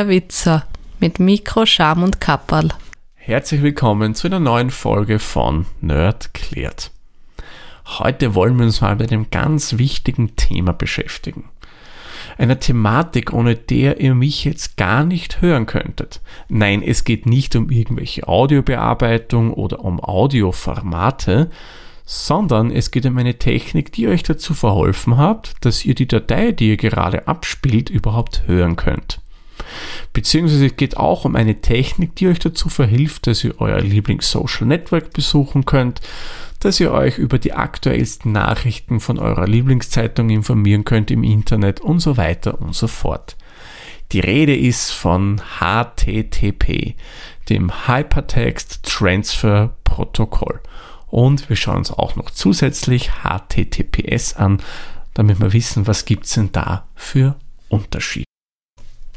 der Witzer mit Mikro, Scham und Kapperl. Herzlich willkommen zu einer neuen Folge von Nerd klärt. Heute wollen wir uns mal mit einem ganz wichtigen Thema beschäftigen. Einer Thematik, ohne der ihr mich jetzt gar nicht hören könntet. Nein, es geht nicht um irgendwelche Audiobearbeitung oder um Audioformate, sondern es geht um eine Technik, die euch dazu verholfen hat, dass ihr die Datei, die ihr gerade abspielt, überhaupt hören könnt. Beziehungsweise es geht auch um eine Technik, die euch dazu verhilft, dass ihr euer Lieblings-Social Network besuchen könnt, dass ihr euch über die aktuellsten Nachrichten von eurer Lieblingszeitung informieren könnt im Internet und so weiter und so fort. Die Rede ist von HTTP, dem Hypertext Transfer Protokoll. Und wir schauen uns auch noch zusätzlich HTTPS an, damit wir wissen, was gibt es denn da für Unterschiede.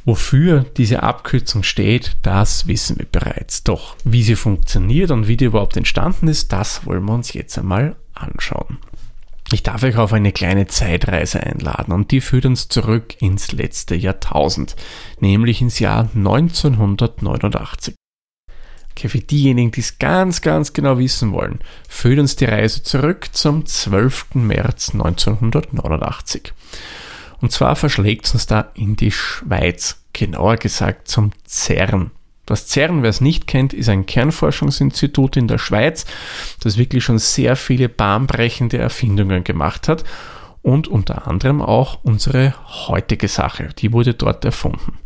Wofür diese Abkürzung steht, das wissen wir bereits. Doch wie sie funktioniert und wie die überhaupt entstanden ist, das wollen wir uns jetzt einmal anschauen. Ich darf euch auf eine kleine Zeitreise einladen und die führt uns zurück ins letzte Jahrtausend, nämlich ins Jahr 1989. Okay, für diejenigen, die es ganz, ganz genau wissen wollen, führt uns die Reise zurück zum 12. März 1989. Und zwar verschlägt es uns da in die Schweiz, genauer gesagt zum CERN. Das CERN, wer es nicht kennt, ist ein Kernforschungsinstitut in der Schweiz, das wirklich schon sehr viele bahnbrechende Erfindungen gemacht hat und unter anderem auch unsere heutige Sache, die wurde dort erfunden.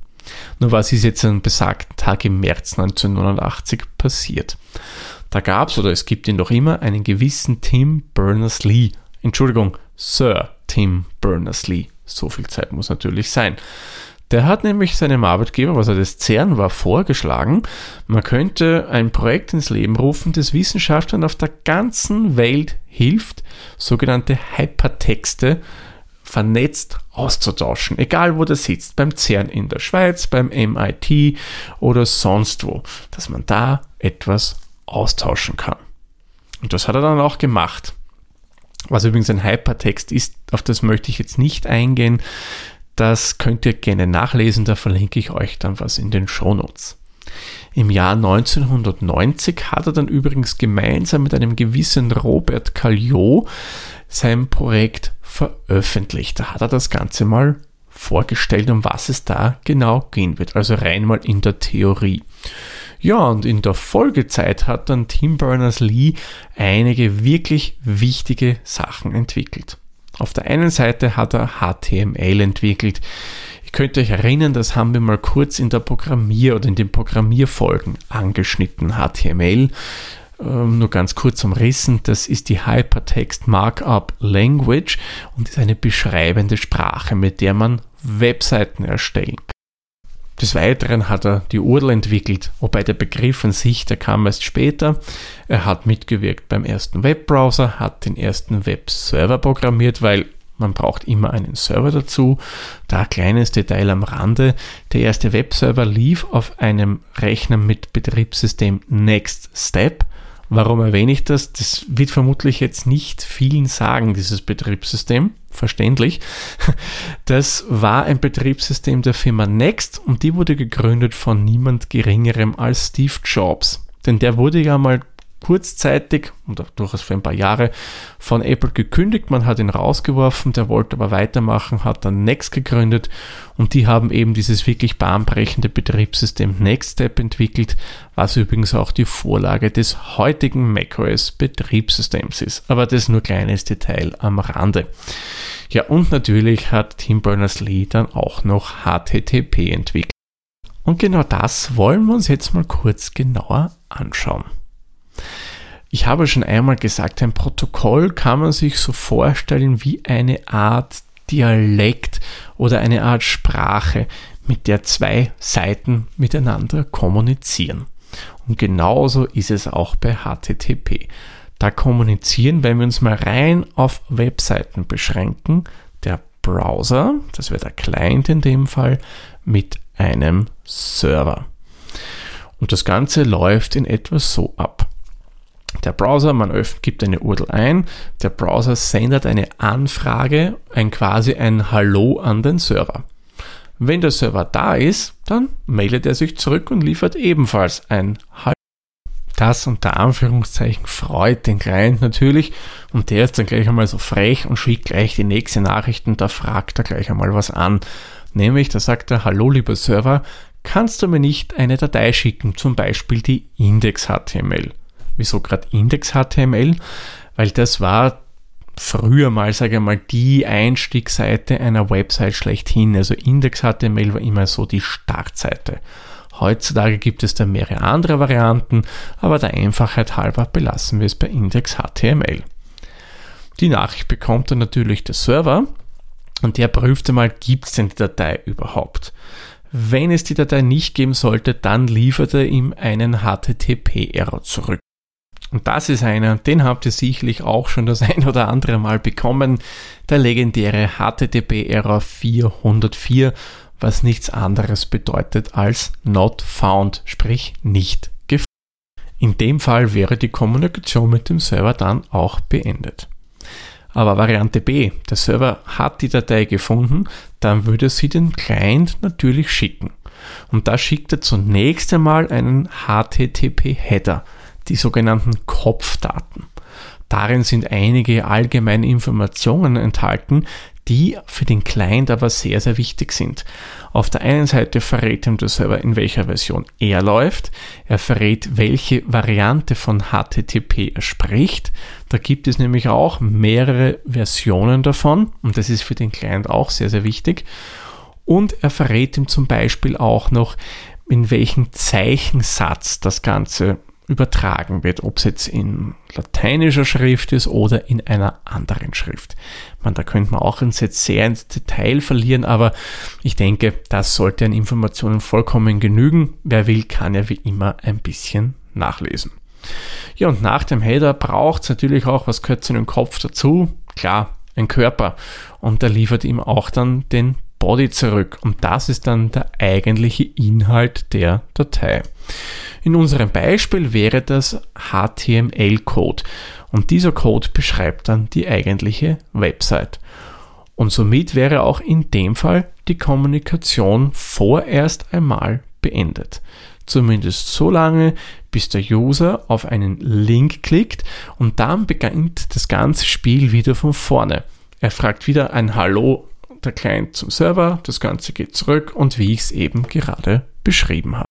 Nur was ist jetzt am besagten Tag im März 1989 passiert? Da gab es oder es gibt ihn noch immer einen gewissen Tim Berners-Lee. Entschuldigung, Sir Tim Berners-Lee. So viel Zeit muss natürlich sein. Der hat nämlich seinem Arbeitgeber, was er das CERN war, vorgeschlagen, man könnte ein Projekt ins Leben rufen, das Wissenschaftlern auf der ganzen Welt hilft, sogenannte Hypertexte vernetzt auszutauschen, egal wo der sitzt, beim CERN in der Schweiz, beim MIT oder sonst wo, dass man da etwas austauschen kann. Und das hat er dann auch gemacht. Was übrigens ein Hypertext ist, auf das möchte ich jetzt nicht eingehen. Das könnt ihr gerne nachlesen, da verlinke ich euch dann was in den Shownotes. Im Jahr 1990 hat er dann übrigens gemeinsam mit einem gewissen Robert Calliot sein Projekt veröffentlicht. Da hat er das Ganze mal vorgestellt, um was es da genau gehen wird. Also rein mal in der Theorie. Ja, und in der Folgezeit hat dann Tim Berners-Lee einige wirklich wichtige Sachen entwickelt. Auf der einen Seite hat er HTML entwickelt. Ihr könnt euch erinnern, das haben wir mal kurz in der Programmier- oder in den Programmierfolgen angeschnitten. HTML ähm, nur ganz kurz umrissen, das ist die Hypertext Markup Language und ist eine beschreibende Sprache, mit der man Webseiten erstellen kann. Des Weiteren hat er die URL entwickelt, wobei der Begriff an sich, der kam erst später. Er hat mitgewirkt beim ersten Webbrowser, hat den ersten Webserver programmiert, weil man braucht immer einen Server dazu. Da kleines Detail am Rande. Der erste Webserver lief auf einem Rechner mit Betriebssystem Next Step. Warum erwähne ich das? Das wird vermutlich jetzt nicht vielen sagen, dieses Betriebssystem. Verständlich. Das war ein Betriebssystem der Firma Next und die wurde gegründet von niemand geringerem als Steve Jobs. Denn der wurde ja mal kurzzeitig oder durchaus für ein paar Jahre von Apple gekündigt. Man hat ihn rausgeworfen, der wollte aber weitermachen, hat dann Next gegründet und die haben eben dieses wirklich bahnbrechende Betriebssystem NextStep entwickelt, was übrigens auch die Vorlage des heutigen macOS Betriebssystems ist. Aber das nur kleines Detail am Rande. Ja, und natürlich hat Tim Berners-Lee dann auch noch HTTP entwickelt. Und genau das wollen wir uns jetzt mal kurz genauer anschauen. Ich habe schon einmal gesagt, ein Protokoll kann man sich so vorstellen wie eine Art Dialekt oder eine Art Sprache, mit der zwei Seiten miteinander kommunizieren. Und genauso ist es auch bei HTTP. Da kommunizieren, wenn wir uns mal rein auf Webseiten beschränken, der Browser, das wäre der Client in dem Fall, mit einem Server. Und das Ganze läuft in etwa so ab. Der Browser, man gibt eine URL ein, der Browser sendet eine Anfrage, ein quasi ein Hallo an den Server. Wenn der Server da ist, dann meldet er sich zurück und liefert ebenfalls ein Hallo. Das unter Anführungszeichen freut den Client natürlich und der ist dann gleich einmal so frech und schickt gleich die nächste Nachricht und da fragt er gleich einmal was an. Nämlich, da sagt er, hallo lieber Server, kannst du mir nicht eine Datei schicken, zum Beispiel die Index.html. Wieso gerade Index.html? Weil das war früher mal, sage ich mal, die Einstiegsseite einer Website schlechthin. Also Index.html war immer so die Startseite. Heutzutage gibt es da mehrere andere Varianten, aber der Einfachheit halber belassen wir es bei Index.html. Die Nachricht bekommt dann natürlich der Server und der prüft einmal, gibt es denn die Datei überhaupt? Wenn es die Datei nicht geben sollte, dann liefert er ihm einen HTTP-Error zurück. Und das ist einer, den habt ihr sicherlich auch schon das ein oder andere Mal bekommen, der legendäre HTTP-Error 404, was nichts anderes bedeutet als not found, sprich nicht gefunden. In dem Fall wäre die Kommunikation mit dem Server dann auch beendet. Aber Variante B, der Server hat die Datei gefunden, dann würde sie den Client natürlich schicken. Und da schickt er zunächst einmal einen HTTP-Header die sogenannten Kopfdaten. Darin sind einige allgemeine Informationen enthalten, die für den Client aber sehr, sehr wichtig sind. Auf der einen Seite verrät ihm der Server, in welcher Version er läuft. Er verrät, welche Variante von HTTP er spricht. Da gibt es nämlich auch mehrere Versionen davon und das ist für den Client auch sehr, sehr wichtig. Und er verrät ihm zum Beispiel auch noch, in welchem Zeichensatz das Ganze übertragen wird, ob es jetzt in lateinischer Schrift ist oder in einer anderen Schrift. Man, da könnte man auch uns jetzt sehr ins Detail verlieren, aber ich denke, das sollte an Informationen vollkommen genügen. Wer will, kann ja wie immer ein bisschen nachlesen. Ja, und nach dem Header braucht es natürlich auch, was zu einem Kopf dazu? Klar, ein Körper. Und der liefert ihm auch dann den Body zurück. Und das ist dann der eigentliche Inhalt der Datei. In unserem Beispiel wäre das HTML-Code und dieser Code beschreibt dann die eigentliche Website. Und somit wäre auch in dem Fall die Kommunikation vorerst einmal beendet. Zumindest so lange, bis der User auf einen Link klickt und dann beginnt das ganze Spiel wieder von vorne. Er fragt wieder ein Hallo der Client zum Server, das Ganze geht zurück und wie ich es eben gerade beschrieben habe.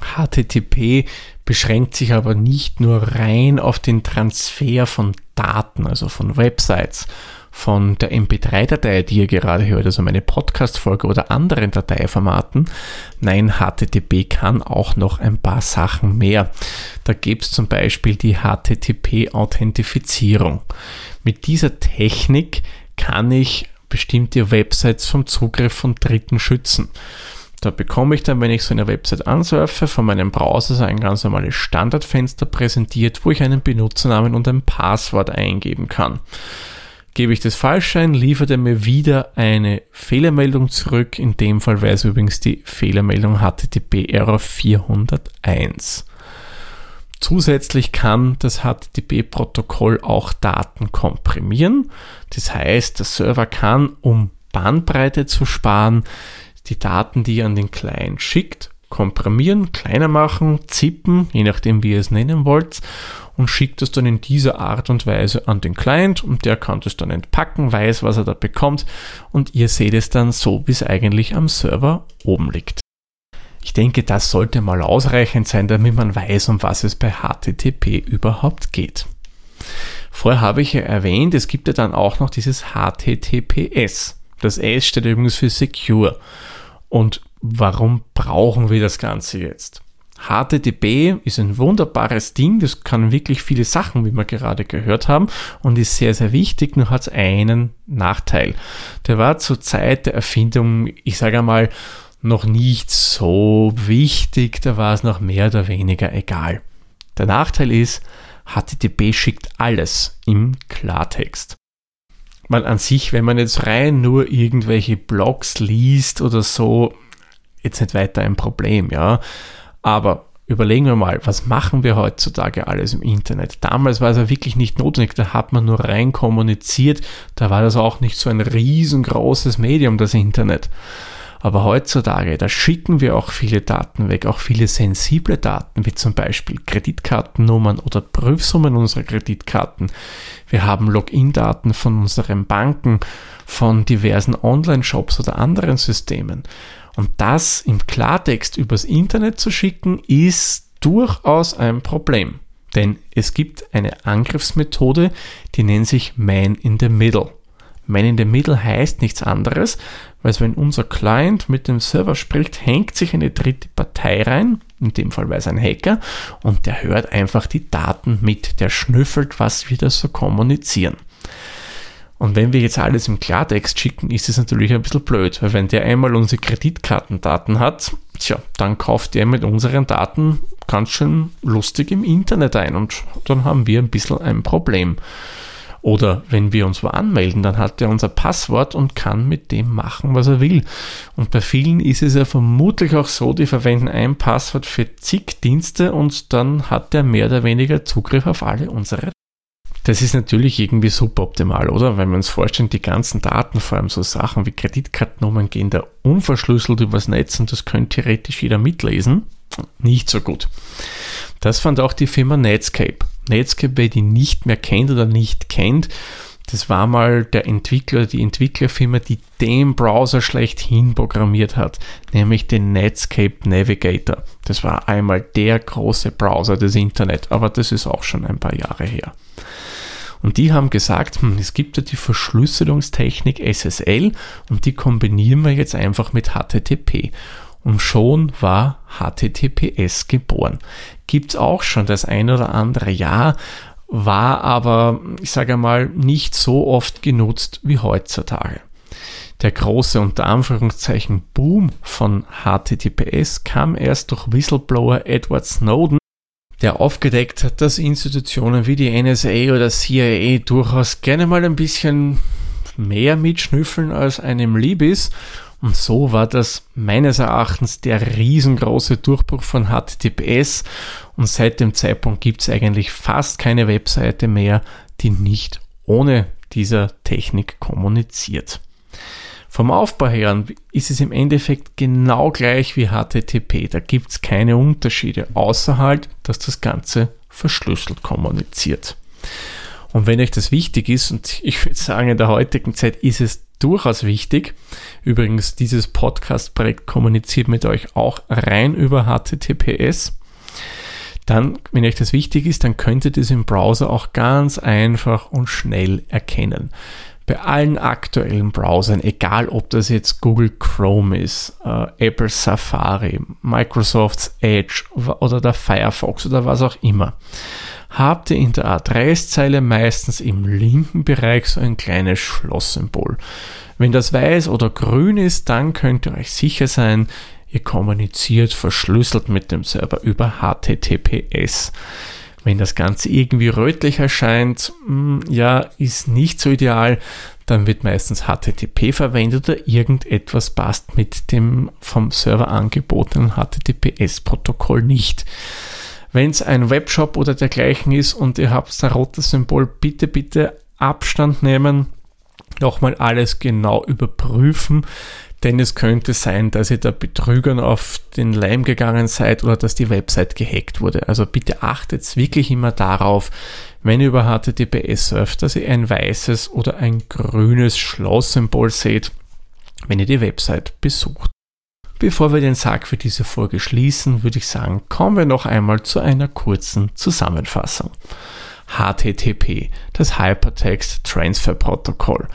HTTP beschränkt sich aber nicht nur rein auf den Transfer von Daten, also von Websites, von der MP3-Datei, die ihr gerade hört, also meine Podcast-Folge oder anderen Dateiformaten. Nein, HTTP kann auch noch ein paar Sachen mehr. Da gibt es zum Beispiel die HTTP-Authentifizierung. Mit dieser Technik kann ich bestimmte Websites vom Zugriff von Dritten schützen. Da bekomme ich dann, wenn ich so eine Website ansurfe, von meinem Browser so ein ganz normales Standardfenster präsentiert, wo ich einen Benutzernamen und ein Passwort eingeben kann. Gebe ich das falsch ein, liefert er mir wieder eine Fehlermeldung zurück. In dem Fall wäre es übrigens die Fehlermeldung HTTP Error 401. Zusätzlich kann das HTTP-Protokoll auch Daten komprimieren. Das heißt, der Server kann, um Bandbreite zu sparen, die Daten, die ihr an den Client schickt, komprimieren, kleiner machen, zippen, je nachdem wie ihr es nennen wollt und schickt es dann in dieser Art und Weise an den Client und der kann das dann entpacken, weiß, was er da bekommt und ihr seht es dann so, wie es eigentlich am Server oben liegt. Denke, das sollte mal ausreichend sein, damit man weiß, um was es bei HTTP überhaupt geht. Vorher habe ich ja erwähnt, es gibt ja dann auch noch dieses HTTPS. Das S steht übrigens für Secure. Und warum brauchen wir das Ganze jetzt? HTTP ist ein wunderbares Ding, das kann wirklich viele Sachen, wie wir gerade gehört haben, und ist sehr, sehr wichtig, nur hat es einen Nachteil. Der war zur Zeit der Erfindung, ich sage einmal, noch nicht so wichtig, da war es noch mehr oder weniger egal. Der Nachteil ist, HTTP schickt alles im Klartext mal an sich, wenn man jetzt rein nur irgendwelche Blogs liest oder so, jetzt nicht weiter ein Problem, ja. Aber überlegen wir mal, was machen wir heutzutage alles im Internet? Damals war es ja wirklich nicht notwendig, da hat man nur rein kommuniziert, da war das auch nicht so ein riesengroßes Medium, das Internet. Aber heutzutage, da schicken wir auch viele Daten weg, auch viele sensible Daten, wie zum Beispiel Kreditkartennummern oder Prüfsummen unserer Kreditkarten. Wir haben Login-Daten von unseren Banken, von diversen Online-Shops oder anderen Systemen. Und das im Klartext übers Internet zu schicken, ist durchaus ein Problem. Denn es gibt eine Angriffsmethode, die nennt sich Man in the Middle. Man in the Middle heißt nichts anderes, weil wenn unser Client mit dem Server spricht, hängt sich eine dritte Partei rein, in dem Fall weiß ein Hacker, und der hört einfach die Daten mit, der schnüffelt, was wir da so kommunizieren. Und wenn wir jetzt alles im Klartext schicken, ist es natürlich ein bisschen blöd, weil wenn der einmal unsere Kreditkartendaten hat, tja, dann kauft der mit unseren Daten ganz schön lustig im Internet ein und dann haben wir ein bisschen ein Problem. Oder wenn wir uns wo anmelden, dann hat er unser Passwort und kann mit dem machen, was er will. Und bei vielen ist es ja vermutlich auch so, die verwenden ein Passwort für zig Dienste und dann hat er mehr oder weniger Zugriff auf alle unsere. Das ist natürlich irgendwie suboptimal, oder? Wenn wir uns vorstellen, die ganzen Daten, vor allem so Sachen wie Kreditkartennummern, gehen da unverschlüsselt übers Netz und das könnte theoretisch jeder mitlesen. Nicht so gut. Das fand auch die Firma Netscape. Netscape, die nicht mehr kennt oder nicht kennt, das war mal der Entwickler, die Entwicklerfirma, die den Browser schlechthin programmiert hat, nämlich den Netscape Navigator. Das war einmal der große Browser des Internet, aber das ist auch schon ein paar Jahre her. Und die haben gesagt, hm, es gibt ja die Verschlüsselungstechnik SSL und die kombinieren wir jetzt einfach mit HTTP. Und schon war HTTPS geboren. Gibt es auch schon das ein oder andere Jahr, war aber, ich sage mal, nicht so oft genutzt wie heutzutage. Der große unter Anführungszeichen Boom von HTTPS kam erst durch Whistleblower Edward Snowden, der aufgedeckt hat, dass Institutionen wie die NSA oder CIA durchaus gerne mal ein bisschen mehr mitschnüffeln als einem lieb ist und so war das meines Erachtens der riesengroße Durchbruch von HTTPS und seit dem Zeitpunkt gibt es eigentlich fast keine Webseite mehr, die nicht ohne dieser Technik kommuniziert. Vom Aufbau her ist es im Endeffekt genau gleich wie HTTP. Da gibt es keine Unterschiede, außer halt, dass das Ganze verschlüsselt kommuniziert. Und wenn euch das wichtig ist, und ich würde sagen, in der heutigen Zeit ist es durchaus wichtig. Übrigens, dieses Podcast-Projekt kommuniziert mit euch auch rein über HTTPS. Dann, wenn euch das wichtig ist, dann könnt ihr das im Browser auch ganz einfach und schnell erkennen. Bei allen aktuellen Browsern, egal ob das jetzt Google Chrome ist, äh, Apple Safari, Microsoft's Edge oder der Firefox oder was auch immer, habt ihr in der Adresszeile meistens im linken Bereich so ein kleines Schlosssymbol. Wenn das weiß oder grün ist, dann könnt ihr euch sicher sein, ihr kommuniziert verschlüsselt mit dem Server über HTTPS. Wenn das Ganze irgendwie rötlich erscheint, hm, ja, ist nicht so ideal, dann wird meistens HTTP verwendet oder irgendetwas passt mit dem vom Server angebotenen HTTPS-Protokoll nicht. Wenn es ein Webshop oder dergleichen ist und ihr habt ein rotes Symbol, bitte, bitte Abstand nehmen, nochmal alles genau überprüfen, denn es könnte sein, dass ihr da Betrügern auf den Leim gegangen seid oder dass die Website gehackt wurde. Also bitte achtet wirklich immer darauf, wenn ihr über HTTPS surft, dass ihr ein weißes oder ein grünes Schlosssymbol seht, wenn ihr die Website besucht. Bevor wir den Sack für diese Folge schließen, würde ich sagen, kommen wir noch einmal zu einer kurzen Zusammenfassung. HTTP, das Hypertext Transfer Protocol,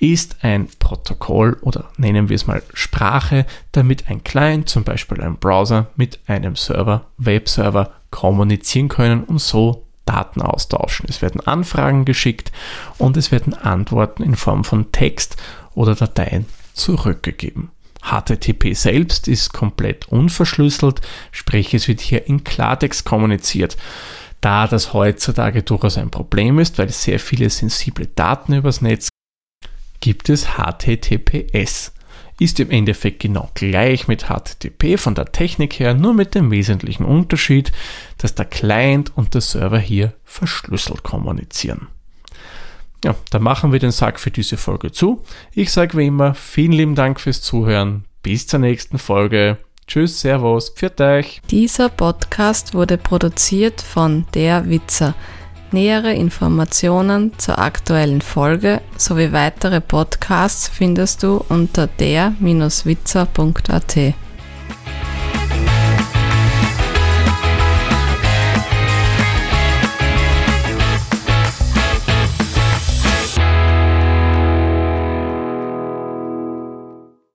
ist ein Protokoll oder nennen wir es mal Sprache, damit ein Client, zum Beispiel ein Browser, mit einem Server, Webserver kommunizieren können und so Daten austauschen. Es werden Anfragen geschickt und es werden Antworten in Form von Text oder Dateien zurückgegeben. HTTP selbst ist komplett unverschlüsselt, sprich es wird hier in Klartext kommuniziert. Da das heutzutage durchaus ein Problem ist, weil sehr viele sensible Daten übers Netz gibt es HTTPS. Ist im Endeffekt genau gleich mit HTTP von der Technik her, nur mit dem wesentlichen Unterschied, dass der Client und der Server hier verschlüsselt kommunizieren. Ja, dann machen wir den Sack für diese Folge zu. Ich sage wie immer vielen lieben Dank fürs Zuhören. Bis zur nächsten Folge. Tschüss, Servus, pfiat euch. Dieser Podcast wurde produziert von Der Witzer. Nähere Informationen zur aktuellen Folge sowie weitere Podcasts findest du unter der-witzer.at.